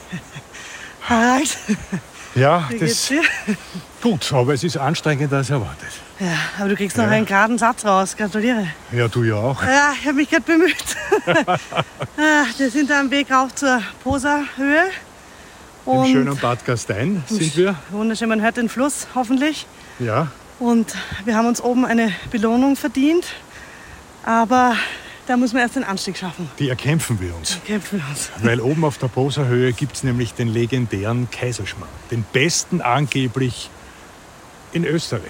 Harald, Ja, wie geht's das dir? gut, aber es ist anstrengender als erwartet. Ja, aber du kriegst noch Ja. einen geraden Satz raus. Gratuliere. Ja, du ja auch. Ja, ich habe mich gerade bemüht. Ah, wir sind da am Weg rauf zur Posa-Höhe. Im schönen Bad Gastein sind wir. Wunderschön, man hört den Fluss hoffentlich. Ja, Und wir haben uns oben eine Belohnung verdient. Aber da muss man erst den Anstieg schaffen. die erkämpfen wir uns. Kämpfen wir uns. Weil oben auf der Poser Höhe gibt es nämlich den legendären Kaiserschmarrn. Den besten angeblich in Österreich.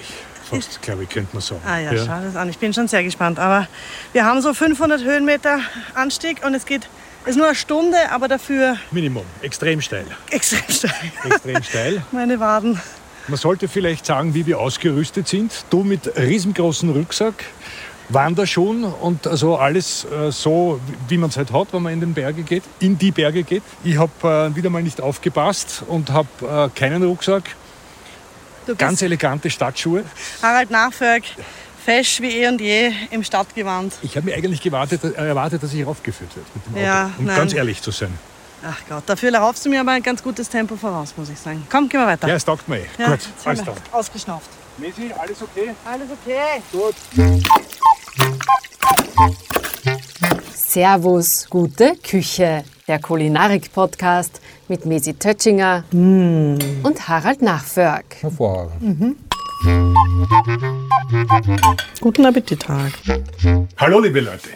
Fast, glaube ich, könnte man sagen. Ah ja, schau das an. Ich bin schon sehr gespannt. Aber wir haben so 500 Höhenmeter Anstieg und es geht, es ist nur eine Stunde, aber dafür Minimum, extrem steil. extrem steil. Extrem steil. Meine Waden. Man sollte vielleicht sagen, wie wir ausgerüstet sind. Du mit riesengroßen Rucksack, Wanderschuhen und also alles äh, so, wie man es halt hat, wenn man in den Berge geht, in die Berge geht. Ich habe äh, wieder mal nicht aufgepasst und habe äh, keinen Rucksack. Ganz elegante Stadtschuhe. Harald Nachberg, fesch wie eh und je im Stadtgewand. Ich habe mir eigentlich gewartet, erwartet, dass ich raufgeführt werde mit dem Auto. Ja, um nein. ganz ehrlich zu sein. Ach Gott, dafür raufst du mir aber ein ganz gutes Tempo voraus, muss ich sagen. Komm, gehen wir weiter. Ja, es taugt mir eh. Ja, Gut, alles dann. Ausgeschnauft. Messi, alles okay? Alles okay. Gut. Servus, gute Küche. Der Kulinarik-Podcast mit Mesi Tötschinger und Harald Nachförg. Hervorragend. Guten Appetit, Harald. Hallo liebe Leute,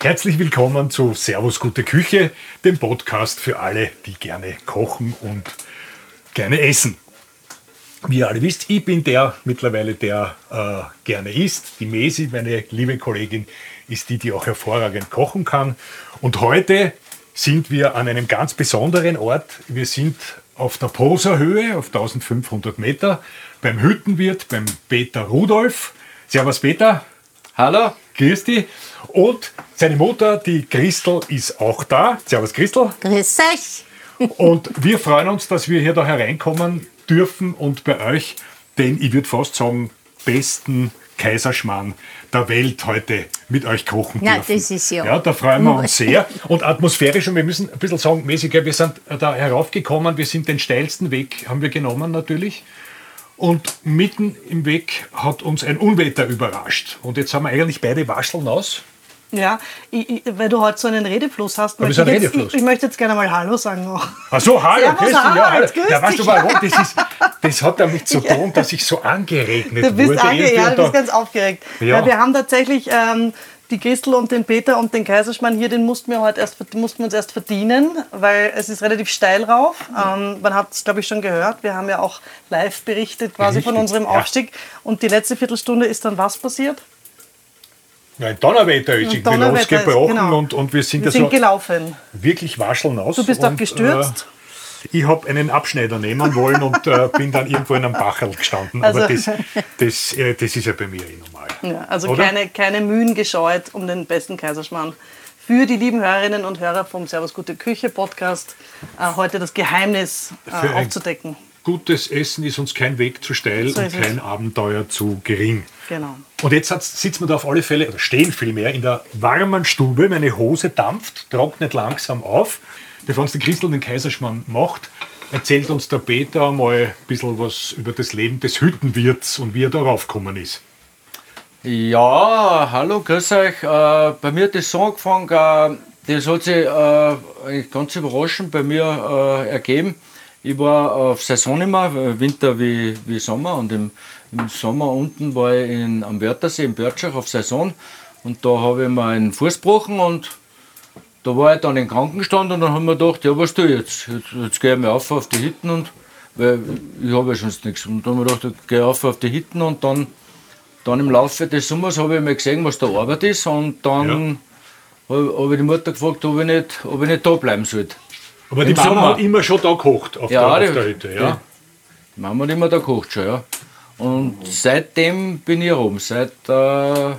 herzlich willkommen zu Servus Gute Küche, dem Podcast für alle, die gerne kochen und gerne essen. Wie ihr alle wisst, ich bin der mittlerweile, der äh, gerne isst. Die Mesi, meine liebe Kollegin, ist die, die auch hervorragend kochen kann. Und heute sind wir an einem ganz besonderen Ort. Wir sind auf der Poser Höhe, auf 1500 Meter, beim Hüttenwirt, beim Peter Rudolf. Servus Peter. Hallo? Grüß dich. Und seine Mutter, die Christel, ist auch da. Servus Christel. Grüß euch. Und wir freuen uns, dass wir hier da hereinkommen dürfen und bei euch den, ich würde fast sagen, besten Kaiserschmarrn der Welt heute mit euch kochen Ja, dürfen. das ist ja- Ja, da freuen wir uns sehr. Und atmosphärisch, und wir müssen ein bisschen sagen, mäßig, wir sind da heraufgekommen, wir sind den steilsten Weg, haben wir genommen natürlich. Und mitten im Weg hat uns ein Unwetter überrascht. Und jetzt haben wir eigentlich beide Wascheln aus. Ja, ich, ich, weil du heute so einen Redefluss hast, Aber möchte ich, jetzt, Redefluss. ich, ich möchte jetzt gerne mal Hallo sagen noch. Ach so, hallo, Servus, dich. Ja, hallo. ja, weißt du warum? Das, ist, das hat damit zu tun, dass ich so angeregnet Du bist, wurde. ange ja, du bist ganz aufgeregt. Ja. Ja. wir haben tatsächlich ähm, die Christel und den Peter und den Kaiserschmarrn hier, den mussten wir heute erst, mussten wir uns erst verdienen, weil es ist relativ steil rauf. Ähm, man hat es, glaube ich, schon gehört. Wir haben ja auch live berichtet quasi von Richtig, unserem ja. Aufstieg. Und die letzte Viertelstunde ist dann was passiert? Ja, ein Donnerwetter ist Ein irgendwie Donnerwetter ist, losgebrochen genau. und, und wir sind, Wir sind so gelaufen. wirklich wascheln aus. Du bist auch und, gestürzt. Äh, ich habe einen Abschneider nehmen wollen und äh, bin dann irgendwo in einem Bachel gestanden. Aber das, Also- das, äh, das ist ja bei mir eh normal. Ja, also Oder? keine, keine Mühen gescheut um den besten Kaiserschmarrn. Für die lieben Hörerinnen und Hörer vom Servus Gute Küche Podcast äh, heute das Geheimnis äh, ein- aufzudecken. Gutes Essen ist uns kein Weg zu steil So und ist es. kein Abenteuer zu gering. Genau. Und jetzt sitzen wir da auf alle Fälle, oder stehen vielmehr, in der warmen Stube. Meine Hose dampft, trocknet langsam auf. Bevor uns die Christel den Kaiserschmarrn macht, erzählt uns der Peter mal ein bisschen was über das Leben des Hüttenwirts und wie er darauf gekommen ist. Ja, hallo, grüß euch. Äh, bei mir hat das so angefangen, äh, das hat sich äh, ganz überraschend bei mir äh, ergeben. Ich war auf Saison immer, äh, Winter wie, wie Sommer. Und im, im Sommer unten war ich in, am Wörthersee in Börtschach auf Saison. Und da habe ich mir einen Fuß gebrochen und da war ich dann im Krankenstand und dann haben wir gedacht, ja was tue ich jetzt? Jetzt, jetzt gehe ich mal auf auf die Hitten und weil ich habe ja sonst nichts. Und dann haben wir gedacht, ich gehe auf auf die Hitten und dann dann im Laufe des Sommers habe ich mal gesehen, was da Arbeit ist und dann habe hab ich die Mutter gefragt, ob ich nicht, ob ich nicht da bleiben sollte. Aber die Im Mama Sommer. hat immer schon da gekocht auf, Ja, der, die- auf der Hütte. Ja? Die Mama hat immer da gekocht schon, ja. Und seitdem bin ich hier oben, seit äh,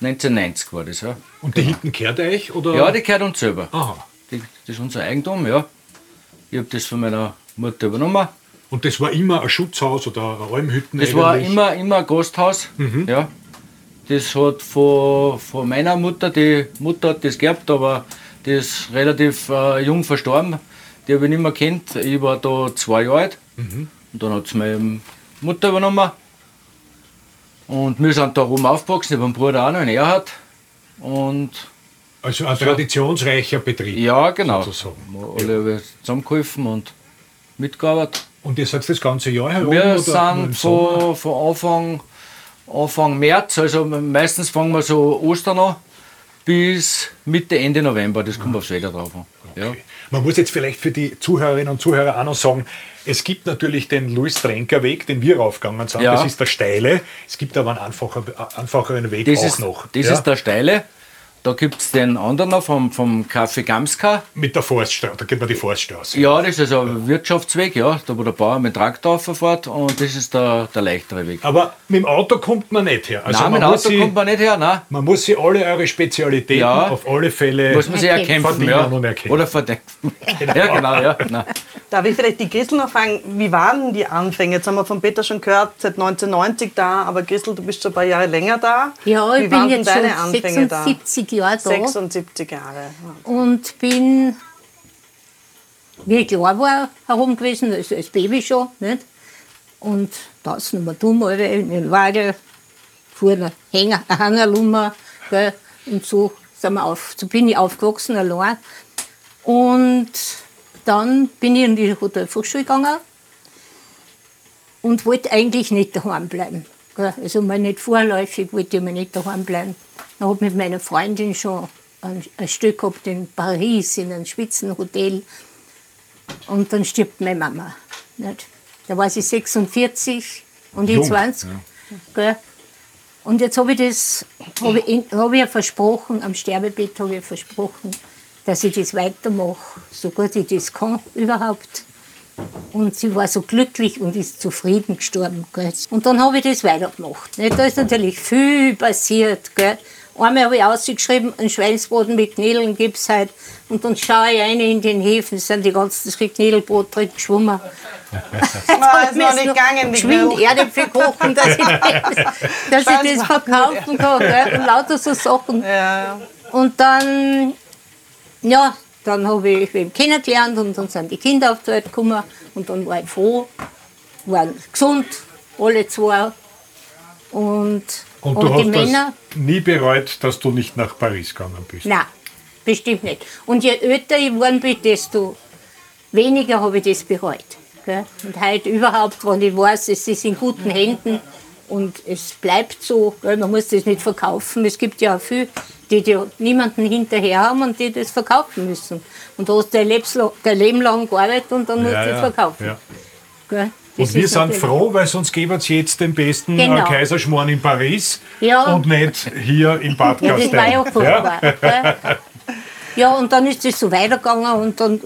1990 war das, ja. Und die Hütten kehrt euch? Oder? Ja, die gehört uns selber. Aha. Die, das ist unser Eigentum, ja. Ich habe das von meiner Mutter übernommen. Und das war immer ein Schutzhaus oder eine Almhütten? Das war eigentlich? immer, immer ein Gasthaus. Ja. Das hat von, von meiner Mutter, die Mutter hat das geerbt, aber die ist relativ äh, jung verstorben. die habe ich nicht mehr kennt. Ich war da zwei Jahre alt. Mhm. Und dann hat es meine Mutter übernommen. Und wir sind da rum aufgewachsen, ich habe einen Bruder auch noch, einen Erhard. Und Also ein traditionsreicher Betrieb. ja, genau. Sozusagen. Wir alle haben zusammengeholfen und mitgearbeitet. Und ihr seid das ganze Jahr herum? Wir sind von, von Anfang, Anfang März, also meistens fangen wir so Ostern an, bis Mitte, Ende November. Das kommt aufs Wetter drauf an. Ja. Man muss jetzt vielleicht für die Zuhörerinnen und Zuhörer auch noch sagen, es gibt natürlich den Louis-Trenker-Weg, den wir raufgegangen sind. Ja. Das ist der steile. Es gibt aber einen einfacher, einfacheren Weg Das, auch ist, noch. das ja? ist der steile. Da gibt es den anderen noch vom, vom Café Gamska. Mit der Forststraße, da geht man die Forststraße. Ja, das ist also ein Wirtschaftsweg, ja, da wo der Bauer mit dem Traktor verfährt und das ist der, der leichtere Weg. Aber mit dem Auto kommt man nicht her. Also nein, mit man, dem muss Auto sie, kommt man nicht her, nein. man muss sie alle eure Spezialitäten Ja. auf alle Fälle Muss man sich Erkennen. erkämpfen, ja. und erkennen. Oder verdenken. Ja, genau, ja. Nein. Darf ich vielleicht die Christel noch fragen, wie waren die Anfänge? Jetzt haben wir von Peter schon gehört, seit 1990 da, aber Christel, du bist schon ein paar Jahre länger da. Ja, wie ich waren bin jetzt schon deine Anfänge 76 Jahre da? da 76 Jahre. und bin, wie ich klar war, herum gewesen, also als Baby schon. Nicht? Und da ist noch dumm, Alter, in den Wagen, fuhr ein Hänger, Hangerlummer, und so, sind wir auf, so bin ich aufgewachsen allein. Und dann bin ich in die Hotelfachschule gegangen und wollte eigentlich nicht daheim bleiben. Also mal nicht vorläufig wollte ich mal nicht daheim bleiben. Ich habe mit meiner Freundin schon ein, ein Stück gehabt in Paris, in einem Spitzenhotel. Und dann stirbt meine Mama. Nicht? Da war sie 46 und ich Jung, 20. Gell? Und jetzt habe ich das, habe ich, hab ich ja versprochen, am Sterbebett habe ich versprochen, dass ich das weitermache, so gut ich das kann überhaupt. Und sie war so glücklich und ist zufrieden gestorben. Gell. Und dann habe ich das weitergemacht. Nicht? Da ist natürlich viel passiert. Gell. Einmal habe ich ausgeschrieben, einen Schweinsbraten mit Knädeln gibt es heute. Und dann schaue ich rein in den Häfen, sind die ganzen Knädelbrot drin geschwommen. Ah, ist noch nicht gegangen, Geschwind. Erdäpfel kochen, dass ich das, dass ich das verkaufen kann. Gell. Und lauter so Sachen. Ja, Und dann, ja, dann habe ich ihn kennengelernt und dann sind die Kinder auf die Welt gekommen und dann war ich froh, waren gesund, alle zwei. Und, Und und, du die hast Männer, nie bereut, dass du nicht nach Paris gegangen bist. nein, bestimmt nicht. Und je älter ich geworden bin, desto weniger habe ich das bereut. Gell? Und heute überhaupt, wenn ich weiß, es ist in guten Händen und es bleibt so, gell? man muss das nicht verkaufen. Es gibt ja auch viele, die, die niemanden hinterher haben und die das verkaufen müssen. Und da hast du dein Leben lang gearbeitet und dann musst du das verkaufen. ja. Gell? Das Und wir sind froh, weil sonst geben es jetzt den besten Genau. Kaiserschmarrn in Paris Ja. und nicht hier in Bad Ja, das war ja furchtbar. gell? Ja, und dann ist es so weitergegangen und dann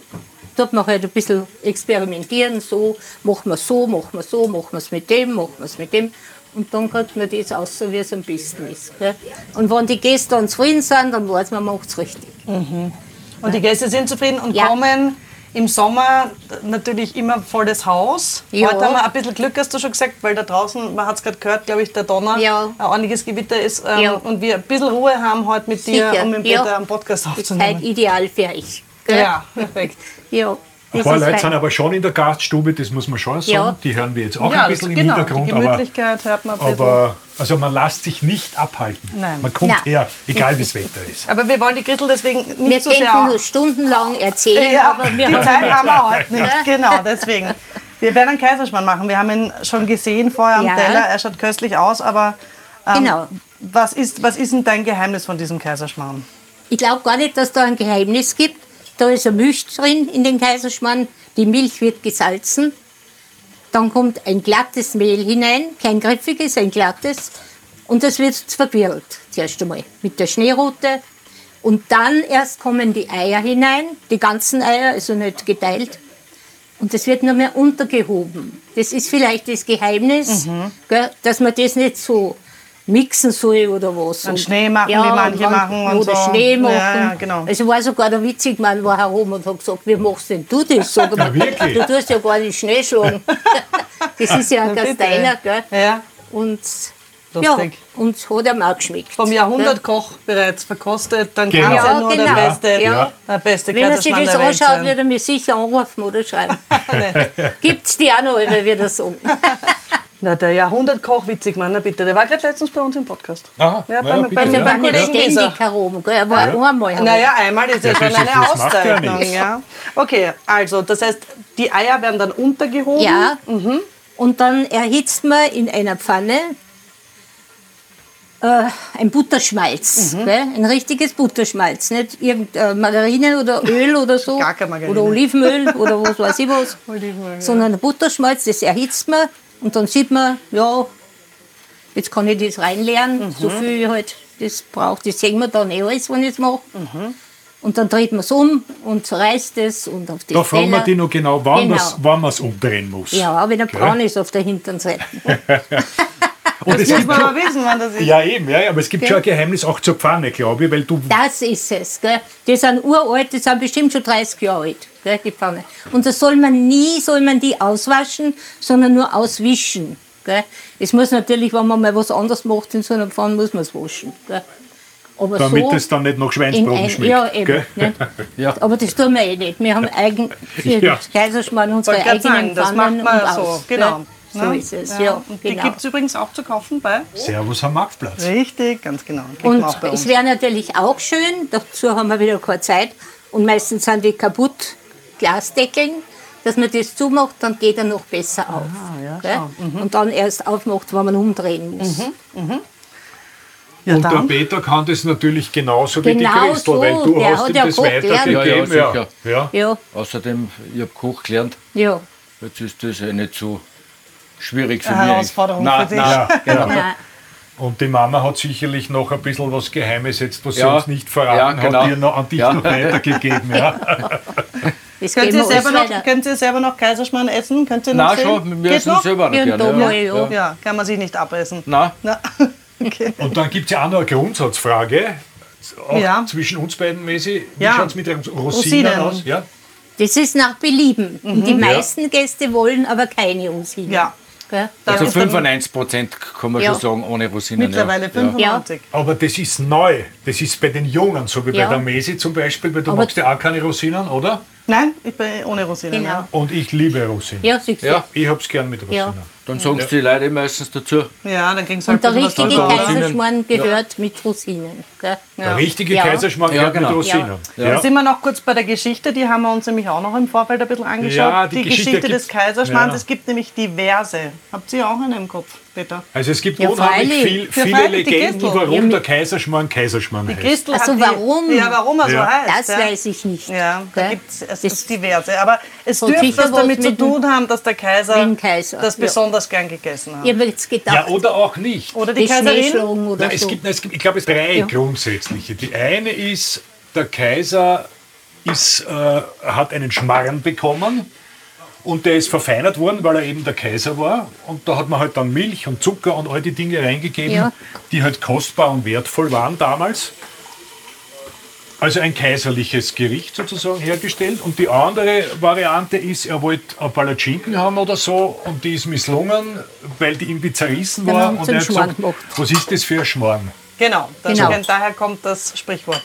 tut man halt ein bisschen experimentieren, so, machen wir so, machen wir so, machen wir es mit dem, machen wir es mit dem. Und dann kriegt man das aus, so wie es am besten ist. Gell? Und wenn die Gäste dann zufrieden sind, dann weiß man, man macht es richtig. Und die Gäste sind zufrieden und Ja. kommen im Sommer natürlich immer voll das Haus. Ja. Heute haben wir ein bisschen Glück, hast du schon gesagt, weil da draußen, man hat es gerade gehört, glaube ich, der Donner, Ja. ein ordentliches Gewitter ist ähm, Ja. und wir ein bisschen Ruhe haben heute mit dir, Sicher, um mit ja. Peter einen Podcast Das ist halt aufzunehmen. ideal für euch. Gell? Ja, perfekt. ja Ein paar Leute sind aber schon in der Gaststube, das muss man schon sagen. Ja. Die hören wir jetzt auch Ja, ein bisschen genau, im Hintergrund. die aber, Gemütlichkeit hört man ein bisschen. aber also man lässt sich nicht abhalten. Nein. Man kommt Nein. her, egal wie das Wetter ist. Aber wir wollen die Christel deswegen nicht Wir so sehr... könnten nur stundenlang erzählen, Ja, aber wir die haben Zeit haben wir heute nicht. Ja. Genau, deswegen. Wir werden einen Kaiserschmarrn machen. Wir haben ihn schon gesehen vorher am Ja. Teller. Er schaut köstlich aus, aber ähm, Genau. was, ist, was ist denn dein Geheimnis von diesem Kaiserschmarrn? Ich glaube gar nicht, dass da ein Geheimnis gibt. Da ist eine Milch drin in den Kaiserschmarrn. Die Milch wird gesalzen. Dann kommt ein glattes Mehl hinein, kein griffiges, ein glattes. Und das wird verquirlt, zuerst einmal, mit der Schneerute. Und dann erst kommen die Eier hinein, die ganzen Eier, also nicht geteilt. Und das wird nur mehr untergehoben. Das ist vielleicht das Geheimnis, gell, dass man das nicht so mixen soll oder was. Und- Schnee machen, wie ja, manche und machen und Oder so. Schnee machen. Ja, ja, genau. Also war sogar der Witzigmann war herum und hat gesagt, wie machst denn du das? Sag mal, du tust ja gar nicht Schnee schlagen. das ist ja ein. Gasteiner, gell? Ja. Und, Lustig. ja, und es hat ihm auch geschmeckt. Vom Jahrhundertkoch bereits verkostet, dann Genau. kann es ja Ja, nur genau. der beste, Ja. der beste Wenn er sich das anschaut, wird er mir sicher anrufen oder schreiben. Gibt's die auch noch, wenn wir das sagen. Na, der Jahrhundertkoch, witzig, Mann, bitte. Der war gerade letztens bei uns im Podcast. Aha, Ja, bitte, beim- ja. Waren nicht Kollegen Gieser. ständig herum. Er war einmal herum. Naja, einmal ist ja, Ja, schon eine ja Auszeichnung. nichts. Ja, Okay, also, das heißt, die Eier werden dann untergehoben. Ja. Mhm. Und dann erhitzt man in einer Pfanne äh, ein Butterschmalz. Mhm. Gell? Ein richtiges Butterschmalz. Nicht irgendein Margarine oder Öl oder so. Gar kein Margarine. Oder Olivenöl oder was weiß ich was. Olivenöl, ja. Sondern ein Butterschmalz, das erhitzt man. Und dann sieht man, ja, jetzt kann ich das reinleeren. Mhm. So viel ich halt das braucht. Das sehen wir dann eh alles, wenn ich es mache. Mhm. Und dann dreht man es um und zerreißt es und auf die Da fragen wir dich noch genau, wann Genau. man es umdrehen muss. Ja, wenn er braun ist auf der hinteren Seite. Und es Muss gibt man aber wissen, wann das ist. ja, eben, ja, aber es gibt schon ein Geheimnis auch zur Pfanne, glaube ich, weil du. Das ist es. Gell? Die sind uralt, die sind bestimmt schon 30 Jahre alt, gell, die Pfanne. Und das soll man nie, soll man die auswaschen, sondern nur auswischen. Gell? Es muss natürlich, wenn man mal was anderes macht in so einer Pfanne, muss man es waschen. Gell? Aber Damit so es dann nicht nach in Schweinsbraten ein, schmeckt. Ja, eben. Ja. Aber das tun wir eh nicht. Wir haben eigen, für Ja. das Kaiserschmarrn unsere eigenen sagen, das macht Pfannen man und so. aus, Genau. Gell? So Ne? ist es, ja. Und die genau. gibt es übrigens auch zu kaufen bei. Servus am Marktplatz. Richtig, ganz genau. Und es wäre natürlich auch schön, dazu haben wir wieder keine Zeit, und meistens sind die kaputt Glasdeckeln, dass man das zumacht, dann geht er noch besser auf. Ah, ja. Mhm. Und dann erst aufmacht, wenn man umdrehen muss. ja, Und der dann. Peter kann das natürlich genauso wie die Genau Christel, so, weil du der hast ihm ja das ja. weitergegeben. Ja, ja, sicher. ja. Ja, Außerdem, ich habe Koch gelernt. ja. Jetzt ist das ja nicht so schwierig für Eine mich. Herausforderung Nein, für dich. nein, Ja, genau. Nein. Und die Mama hat sicherlich noch ein bisschen was Geheimes jetzt, was sie Ja. uns nicht verraten Ja, genau. hat, dir noch an dich Ja. noch weitergegeben. Ja. Das Könnt ihr, selber noch, weiter. könnt ihr selber noch Kaiserschmarrn essen? Könnt ihr noch Nein, sehen? schon, wir Geht essen noch? selber noch gerne. ja. ja. Ja, kann man sich nicht abessen. Nein, Na, okay. Und dann gibt es ja auch noch eine Grundsatzfrage. Auch Ja. zwischen uns beiden, Messi. Wie Ja. schaut es mit den Rosinen, Rosinen. aus? Ja? Das ist nach Belieben. Und die Ja. meisten Gäste wollen aber keine Rosinen. Ja, Gell? also ist dann 95 Prozent kann man Ja. schon sagen, ohne Rosinen. mittlerweile ja. 95. Aber das ist neu. Das ist bei den Jungen, so wie Ja. bei der Mesi zum Beispiel, weil du Aber- magst ja auch keine Rosinen, oder? Nein, ich bin ohne Rosinen. Genau. Ja. Und ich liebe Rosinen. Ja, siehst du. Ja. Ich hab's gern mit Rosinen. Ja. Dann sagen sie die Leute eh meistens dazu. ja, dann ging es halt Und der richtige? Kaiserschmarrn gehört mit Rosinen. Gell? Der richtige Ja. Kaiserschmarrn Ja, gehört genau. mit Rosinen. Ja. Da sind wir noch kurz bei der Geschichte, die haben wir uns nämlich auch noch im Vorfeld ein bisschen angeschaut. Ja, die die Geschichte Geschichte, des Kaiserschmarrns, Ja. es gibt nämlich diverse. Habt ihr auch einen im Kopf, Peter? Also es gibt Ja, unheimlich viel, Ja, viele freilich, Legenden, warum Ja, der Kaiserschmarrn Kaiserschmarrn Die heißt. Christel Ach so, hat die, warum? Ja, warum er Ja. so heißt. Das ja. weiß ich nicht. Ja, da gibt es diverse. Aber es dürfte was damit zu tun haben, dass der Kaiser, das ja. Besonders gern gegessen hat. Ich habe jetzt gedacht, Ja, oder auch nicht. Oder die die Kaiserin. Oder Nein, es so. gibt, nein, es gibt, ich glaube, es drei Ja. grundsätzliche. Die eine ist, der Kaiser ist, äh, hat einen Schmarrn bekommen und der ist verfeinert worden, weil er eben der Kaiser war. Und da hat man halt dann Milch und Zucker und all die Dinge reingegeben, Ja. die halt kostbar und wertvoll waren damals. Also ein kaiserliches Gericht sozusagen hergestellt. Und die andere Variante ist, er wollte ein Palatschinken haben oder so und die ist misslungen, weil die irgendwie zerrissen war. sie Und er hat gesagt, was ist das für ein Schmarrn? Genau, das Genau. daher kommt das Sprichwort.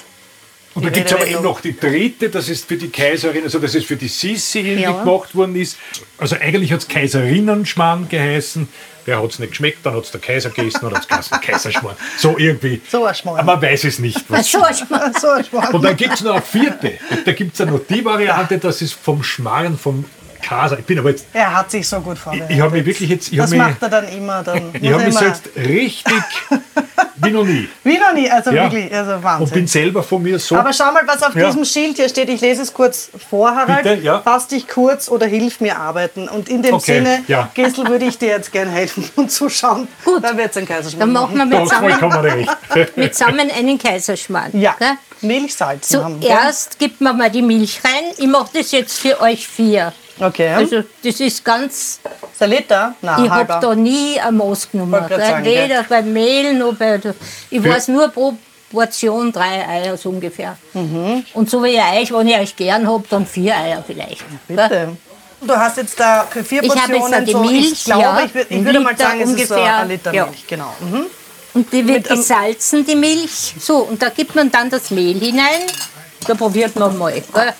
Und Die da gibt es aber eben noch die dritte, das ist für die Kaiserin, also das ist für die Sissi Ja. gemacht worden ist. Also eigentlich hat es Kaiserinnen-Schmarrn geheißen. Der hat es nicht geschmeckt, dann hat es der Kaiser gegessen und hat es Kaiserschmarrn. So irgendwie. So ein Schmarrn. Aber man weiß es nicht. Was. so, ich mein, So ein Schmarrn. Und dann gibt es noch eine vierte. Da gibt es ja noch die Variante, das ist vom Schmarrn, vom Kaiser. Ich bin aber jetzt, Er hat sich so gut ich, vorbereitet. ich habe mich wirklich jetzt, ich das mich, macht er dann immer. Dann ich habe mich so jetzt richtig wie noch nie. Wie noch nie, also Ja. wirklich, also Und bin Wahnsinn. selber von mir so. Aber schau mal, was auf Ja. diesem Schild hier steht. Ich lese es kurz vor, Harald. Bitte, ja. Fass dich kurz oder hilf mir arbeiten. Und in dem Okay, Sinne, ja. Gessel, würde ich dir jetzt gerne helfen und zuschauen. Gut. Dann wird es ein dann Kaiserschmarrn. machen wir zusammen, vollkommen recht. mit zusammen einen Kaiserschmarrn. Ja, wir. Zuerst gibt man mal die Milch rein. Ich mache das jetzt für euch vier. Okay. Also das ist ganz, Salita? Nein, ich habe da nie ein Maß genommen. Sagen, Weder beim Mehl noch bei Ich Für- weiß nur pro Portion drei Eier so ungefähr. Mhm. Und so wie ihr euch, wenn ich euch gern habt, dann vier Eier vielleicht. Bitte. Du hast jetzt da für vier Ich habe jetzt Portionen die so, Milch, ich glaube, ja, ich, würd, ich ein würde mal Liter sagen, es ist so ungefähr, ein Liter ja. Milch, genau. Mhm. Und die wird Mit gesalzen, die Milch. So, und da gibt man dann das Mehl hinein. Da probiert man mal. Gell?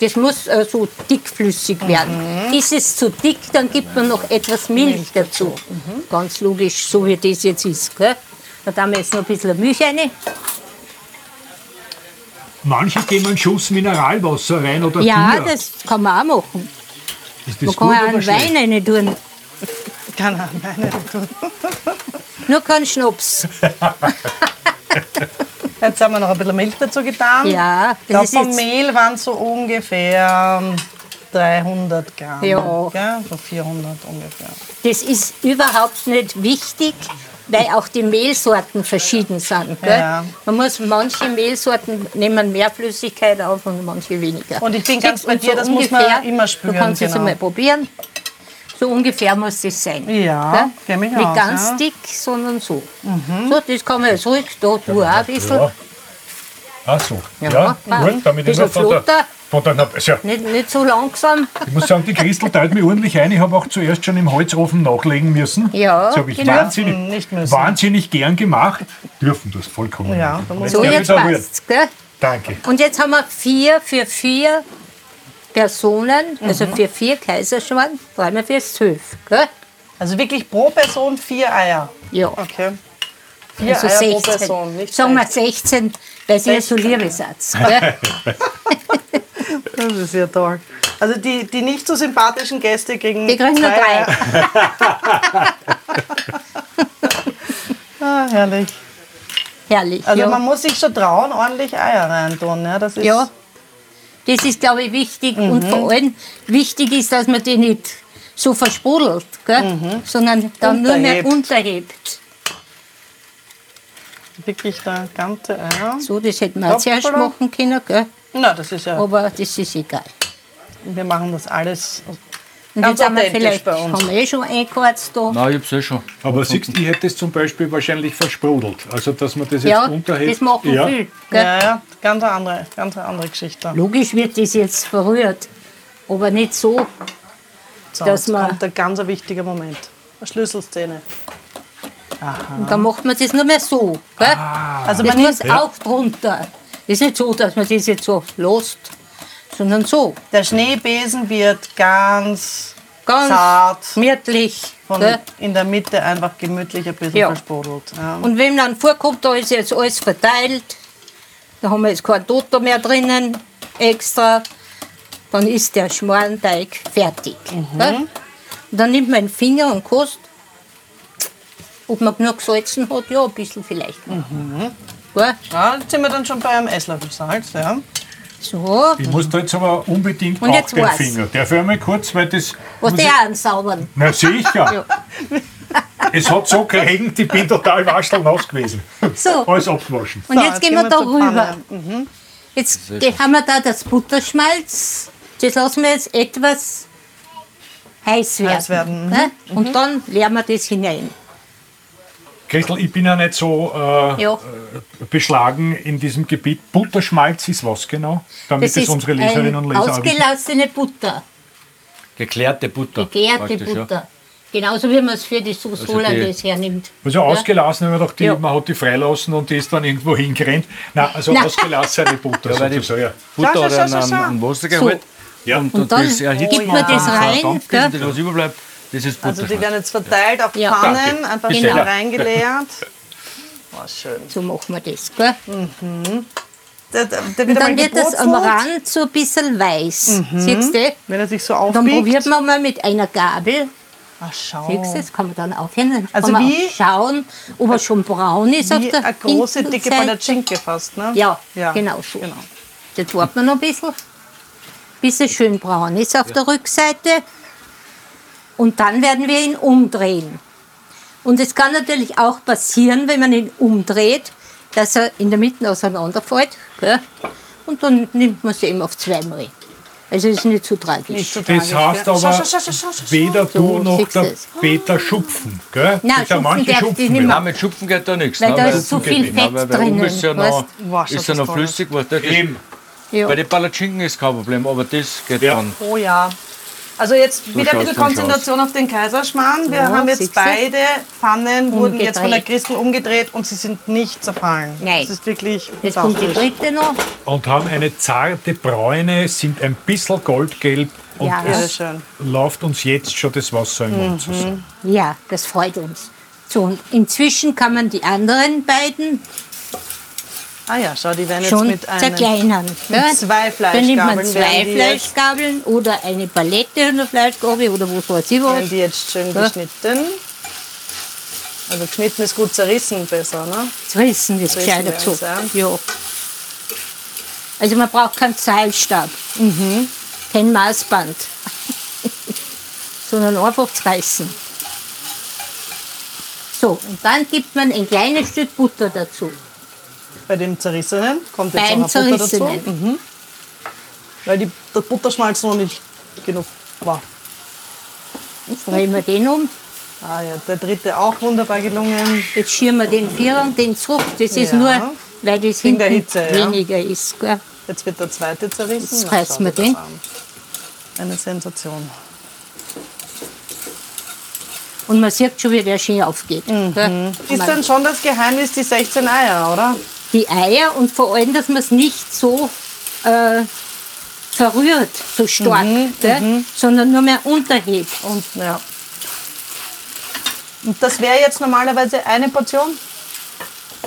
Das muss äh, so dickflüssig werden. Ist es zu dick, dann gibt man noch etwas Milch, dazu. Ganz logisch, so wie das jetzt ist. Gell? Da tun wir jetzt noch ein bisschen Milch rein. Manche geben einen Schuss Mineralwasser rein oder Ja, Bier. das kann man auch machen. Ist Man das kann gut auch einen? Wein rein tun. Keine Ahnung, meine tun. Nur kein Schnaps. Jetzt haben wir noch ein bisschen Milch dazu getan. Ja, ich das ist vom jetzt- Mehl waren so ungefähr 300 Gramm. Ja. Gell? So 400 ungefähr. Das ist überhaupt nicht wichtig, weil auch die Mehlsorten verschieden sind. Gell? Ja. Man muss manche Mehlsorten nehmen mehr Flüssigkeit auf und manche weniger. Und ich bin ganz bei dir, das muss man immer spüren, Du kannst es genau. einmal probieren. So ungefähr muss das sein. Ja, mich Nicht aus, ganz ja. Mhm. dick, sondern so. So, das kann man jetzt ruhig, da tu auch ein bisschen. Ja. Ach so. Ja, Ja, gut, damit ich noch von der, von der, also, Nicht, nicht so langsam. ich muss sagen, die Christel teilt mir ordentlich ein. Ich habe auch zuerst schon im Holzofen nachlegen müssen. Ja, Das habe ich genau. wahnsinnig, Nicht müssen. wahnsinnig gern gemacht. Dürfen das vollkommen. Ja, So, Ja, jetzt ist auch gut. passt's. Gell? Danke. Und jetzt haben wir vier für vier Personen, also Mhm. für vier Kaiserschmarrn, dreimal für zwölf. Gell? Also wirklich pro Person vier Eier. Ja, Okay. Vier also Eier pro 16. Person, nicht Sagen wir 16. 16, weil sie ja so liebe sind. Gell? Das ist ja toll. Also die, die nicht so sympathischen Gäste kriegen Die kriegen nur drei. Ah, herrlich. Herrlich. Also ja. man muss sich schon trauen, ordentlich Eier reintun. Ja, das ist ja, das ist, glaube ich, wichtig. Und Mhm. vor allem wichtig ist, dass man die nicht so versprudelt, gell? sondern dann nur mehr Mhm. Unterhebt. unterhebt. wirklich der ganze Eier. So, das hätten wir auch zuerst machen können, gell? Na, das ist ja. aber das ist egal. Wir machen das alles. Ganz jetzt haben wir authentisch vielleicht bei uns. haben wir eh schon eingeheizt da. Nein, ich hab's eh schon. Aber siehst du, ich hätte es zum Beispiel wahrscheinlich versprudelt. Also, dass man das jetzt Ja, unterhält. das machen ja. viel. Gell? Ja, ja, ganz eine andere, ganz eine andere Geschichte. Logisch wird das jetzt verrührt, aber nicht so. So, dass jetzt man- kommt ein ganz wichtiger Moment. Eine Schlüsselszene. Und dann macht man das nur mehr so. Gell? Also das man muss nimmt, auch drunter. Das ist nicht so, dass man das jetzt so lost, sondern so. der Schneebesen wird ganz Ganz zart gemütlich. von Gell? in der Mitte einfach gemütlich ein bisschen Ja. versprudelt. Ja. Und wenn dann vorkommt, da ist jetzt alles verteilt, da haben wir jetzt kein Toto mehr drinnen, extra, dann ist der Schmarrnteig fertig. Und dann nimmt man den Finger und kostet, ob man genug gesalzen hat, ja, ein bisschen vielleicht. Gell? Ja, jetzt sind wir dann schon bei einem Esslöffel Salz. Ja. So, Ich muss da jetzt aber unbedingt Und auch jetzt den war's. Finger. Darf ich einmal kurz, weil das. was muss der ich- auch ansaubern. Na sicher. Es hat so geregnet, ich bin total waschelnass gewesen. So. Alles abgewaschen. Und So, jetzt gehen wir da zur rüber. Pfanne. Jetzt ge- haben wir da das Butterschmalz. Das lassen wir jetzt etwas heiß werden. Heiß werden, mhm. Ne? Und dann leeren wir das hinein. Christel, ich bin ja nicht so äh, Ja. äh, beschlagen in diesem Gebiet. Butterschmalz ist was genau? Damit Das es unsere Leserinnen und Leser ausgelassene Butter, Geklärte Butter. gegärte praktisch, ja. Butter. Genauso wie man es für die Sauce Also Hollandaise hernimmt. Also ausgelassen, wenn man doch die, Ja. man hat die freilassen und die ist dann irgendwo hingerannt. Nein, also Nein. ausgelassene Butter Ja, weil die. Ja. Butter Schau, hat schau, an, schau, an, schau. an Wasser geholt. Ja. Und, Und dann das erhitzt gibt man das rein, das, was überbleibt, das ist Also die werden jetzt verteilt auf Ja. Pfannen, Danke. einfach schön reingeleert. Oh, schön. So machen wir das. Gell? Der, der, der wird Und dann wird das am Rand so ein bisschen weiß. Siehst du? Wenn er sich so Dann aufbiegt. probiert man mal mit einer Gabel. Ach, schau. Siehst du, das kann man dann aufhören. Also kann man wie- schauen, ob er schon braun ist auf Wie der eine große, dicke. Palatschinke fast, ne? Ja, Ja, genau so. genau. Jetzt warten wir noch ein bisschen, bis es schön braun ist auf der Rückseite. Und dann werden wir ihn umdrehen. Und es kann natürlich auch passieren, wenn man ihn umdreht, dass er in der Mitte auseinanderfällt. Gell? Und dann nimmt man es eben auf zweimal. Also ist nicht so tragisch. Nicht so Das tragisch, heißt aber, Schau, schau, schau, weder du So, noch der? Peter schupfen. Gell? Nein, Das sind schupfen manche darf ich schupfen nicht. Nein, mit Schupfen geht da nichts. Weil ne? da Weil- ist so viel nicht. Nein, Fett oben drinnen. ist ja weißt? noch, schaut ist ja noch flüssig. Was, das Eben. Ja. Bei den Palatschinken ist kein Problem, aber das geht Ja. dann. Oh ja. Also jetzt wieder ein bisschen Konzentration auf den Kaiserschmarrn. Wir Ja, haben jetzt beide Pfannen, wurden jetzt von der. Christel umgedreht und sie sind nicht zerfallen. Nein. Das ist wirklich Jetzt kommt die dritte noch. Und haben eine zarte Bräune, sind ein bisschen goldgelb und Ja. Es schön. läuft uns jetzt schon das Wasser im Mund zusammen. Ja, das freut uns. So, und inzwischen kann man die anderen beiden Ah ja, schau, die werden jetzt schon mit einem... zerkleinern. mit zwei Dann nimmt man Fleischgabeln zwei jetzt- Fleischgabeln oder eine Palette oder Fleischgabel oder was weiß ich was. Werden die jetzt schön Ja. geschnitten. Also geschnitten ist gut zerrissen besser, ne? Zerrissen ist Zerrissen so. werden's, Ja. Also man braucht keinen Zahlstab, Mhm. kein Maßband, sondern einfach reißen. So, und dann gibt man ein kleines Stück Butter dazu. Bei dem zerrissenen kommt jetzt Beim noch ein Butter dazu. Mhm. Weil die, der Butterschmalz noch nicht genug war. Jetzt drehen wir den um. Ah ja, der dritte auch wunderbar gelungen. Jetzt schieren wir den Vierer und den zurück. Das ist Ja. nur, weil das hinten Hitze, ja. weniger ist. Gell? Jetzt wird der zweite zerrissen. Jetzt reißen wir den. an. Eine Sensation. Und man sieht schon, wie der schön aufgeht. Mhm. Ist dann schon das Geheimnis die 16 Eier, oder? Die Eier und vor allem, dass man es nicht so äh, verrührt, so stark, Mhm, gell? sondern nur mehr unterhebt. Und ja. Und das wäre jetzt normalerweise eine Portion?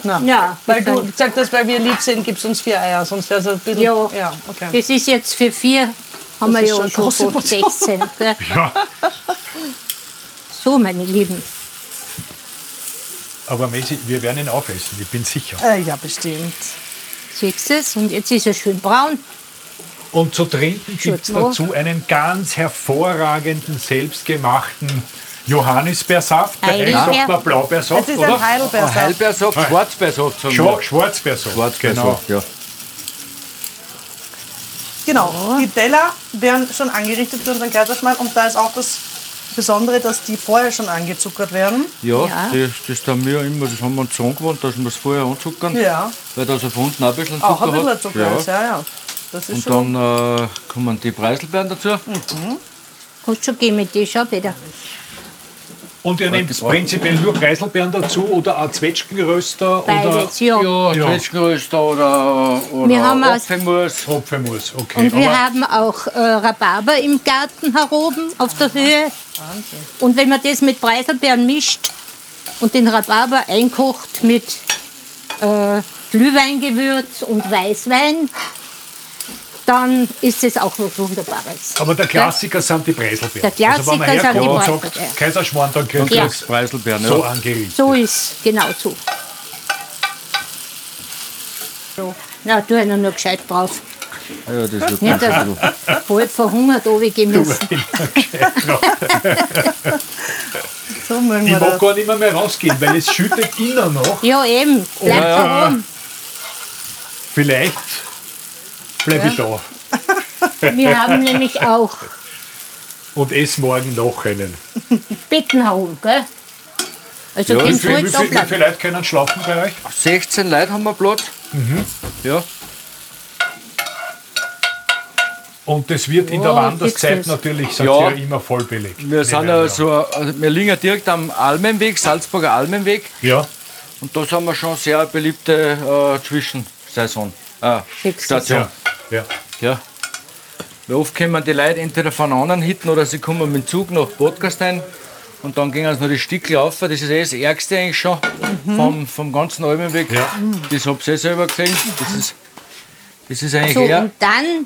Na, Ja, weil du gesagt hast, weil wir lieb sind, gibst uns vier Eier, sonst wäre es ein bisschen. Ja. ja okay. Das ist jetzt für vier, haben wir ist ja schon schon, große schon Portion. 16. Gell? Ja, So, meine Lieben. Aber Messi, wir werden ihn aufessen, ich bin sicher. Äh, ja, bestimmt. Siehst du es? Und jetzt ist er schön braun. Und zu trinken gibt es dazu einen ganz hervorragenden, selbstgemachten Johannisbeersaft. Sagt man Blaubeersaft, Es ist oder? ein Heidelbeersaft. Heilbeersaft, Schwarzbeersaft sagen Schwa wir. Schwarzbeersaft. Schwarzbeersaft, ja. Genau, die Teller werden schon angerichtet für unseren Kaiserschmarrn und da ist auch das Besondere, dass die vorher schon angezuckert werden. Ja, Ja. Das, das tun wir immer, das haben wir uns so angewohnt, dass wir es vorher anzuckern. Ja. Weil das auf unten auch ein bisschen Zucker Auch ein bisschen hat. Zucker ja. ist, ja, ja. Das ist Und schon. dann äh, kommen die Preiselbeeren dazu. Kannst schon gehen mit dir, schau bitte. Und ihr nehmt prinzipiell nur Preiselbeeren dazu oder auch Zwetschgenröster oder ja. Ja, Ja. Zwetschgenröster oder, oder Wir haben Apfelmus. Hopfenmus. Okay. Und wir Aber haben auch äh, Rhabarber im Garten heroben auf der Höhe. Und wenn man das mit Preiselbeeren mischt und den Rhabarber einkocht mit äh, Glühweingewürz und Weißwein, dann ist es auch was Wunderbares. aber der Klassiker sind die Preiselbeeren. Der Klassiker also sind die Preiselbeeren. sagt Kaiserschmarrn, dann Ja. kriegst du Preiselbeeren. so ja. angerichtet. So ist genau so. so. Na, tu einer nur gescheit drauf. Ah Ja, das wird Nicht, dass bald verhungert runtergehen müssen. So Ich mag gar nicht mehr, mehr rausgehen, weil es schüttet innen noch. Ja, eben. Bleib Ja, ja. Vielleicht bleibe ich da Wir haben nämlich auch und esse morgen noch einen. Betten herum, gell? Also Ja, ja, Wie den viele wie viel, wie bleiben. viel Leute können schlafen bei euch? 16 Leute haben wir Platz. Mhm. Ja. Und das wird in der Oh, Wanderszeit natürlich Ja. ihr immer voll belegt. Wir, sind ja so, also wir liegen ja direkt am Almenweg, Salzburger Almenweg. Ja, Und da sind wir schon sehr beliebte äh, Zwischensaison. Äh. Station. ja, ja. Ja. Weil oft kommen die Leute entweder von anderen Hitten oder sie kommen mit dem Zug nach Podcastein und dann gehen sie noch die Stücke auf. Das ist eh das Ärgste eigentlich schon vom, vom ganzen Almenweg. Ja. Das habt ihr eh selber gesehen. Das ist, das ist eigentlich So, eher. und dann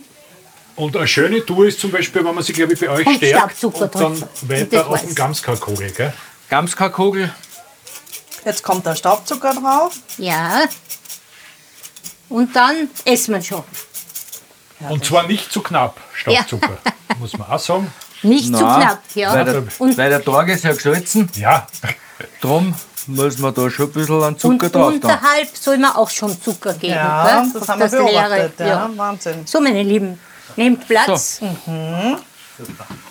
Und eine schöne Tour ist zum Beispiel, wenn man sich, glaube ich, bei euch Kommt stärkt und dann weiter auf den ich. Gamskarkogel, gell? Gamskarkogel. Jetzt kommt der Staubzucker drauf. Ja. Und dann essen wir schon. Und zwar nicht zu knapp, Staubzucker, muss man auch sagen. Nicht zu Nein, knapp, ja. Weil der, Und, weil der Tag ist ja gesalzen. Ja, Drum muss man da schon ein bisschen an und Zucker drauf tun. unterhalb soll man auch schon Zucker geben. Ja, gell? das Auf haben wir beobachtet. Ja, Ja. Wahnsinn. So, meine Lieben, nehmt Platz.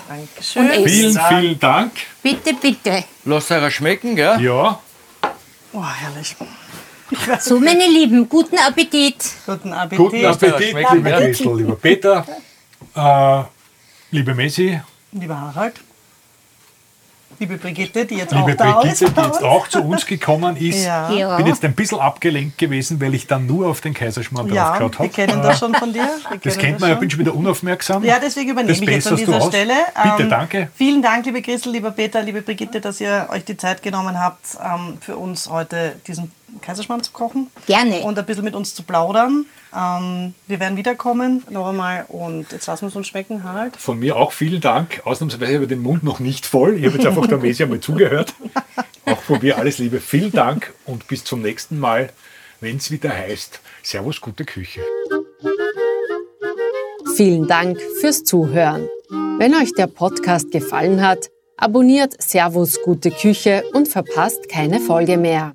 Dankeschön. Und esst. vielen, vielen Dank. Bitte, bitte. Lasst euch schmecken, gell? Ja, Oh, herrlich. So, meine Lieben, guten Appetit. Guten Appetit. guten Appetit, schmeckt liebe. Christel, lieber Peter, äh, liebe Messi lieber Harald, liebe Brigitte, die jetzt Liebe auch da Brigitte, ist. die jetzt auch zu uns gekommen ist. Ja. Ja. bin jetzt ein bisschen abgelenkt gewesen, weil ich dann nur auf den Kaiserschmarrn Ja, draufgeschaut wir habe. kennen das schon von dir. Wir Das kennt man, ja, schon. bin schon wieder unaufmerksam. Ja, deswegen übernehme Das ich jetzt an dieser. Stelle. Bitte, Ähm, danke. Vielen Dank, liebe Christel, lieber Peter, liebe Brigitte, dass ihr euch die Zeit genommen habt, ähm, für uns heute diesen Kaiserschmarrn zu kochen. Gerne. Und ein bisschen mit uns zu plaudern. Ähm, wir werden wiederkommen, noch einmal. Und jetzt lassen wir es uns schmecken, Harald. Von mir auch vielen Dank. Ausnahmsweise habe ich den Mund noch nicht voll. Ich habe jetzt einfach der Mesi einmal zugehört. Auch von mir alles Liebe. Vielen Dank und bis zum nächsten Mal, wenn es wieder heißt Servus, gute Küche. Vielen Dank fürs Zuhören. Wenn euch der Podcast gefallen hat, abonniert Servus Gute Küche und verpasst keine Folge mehr.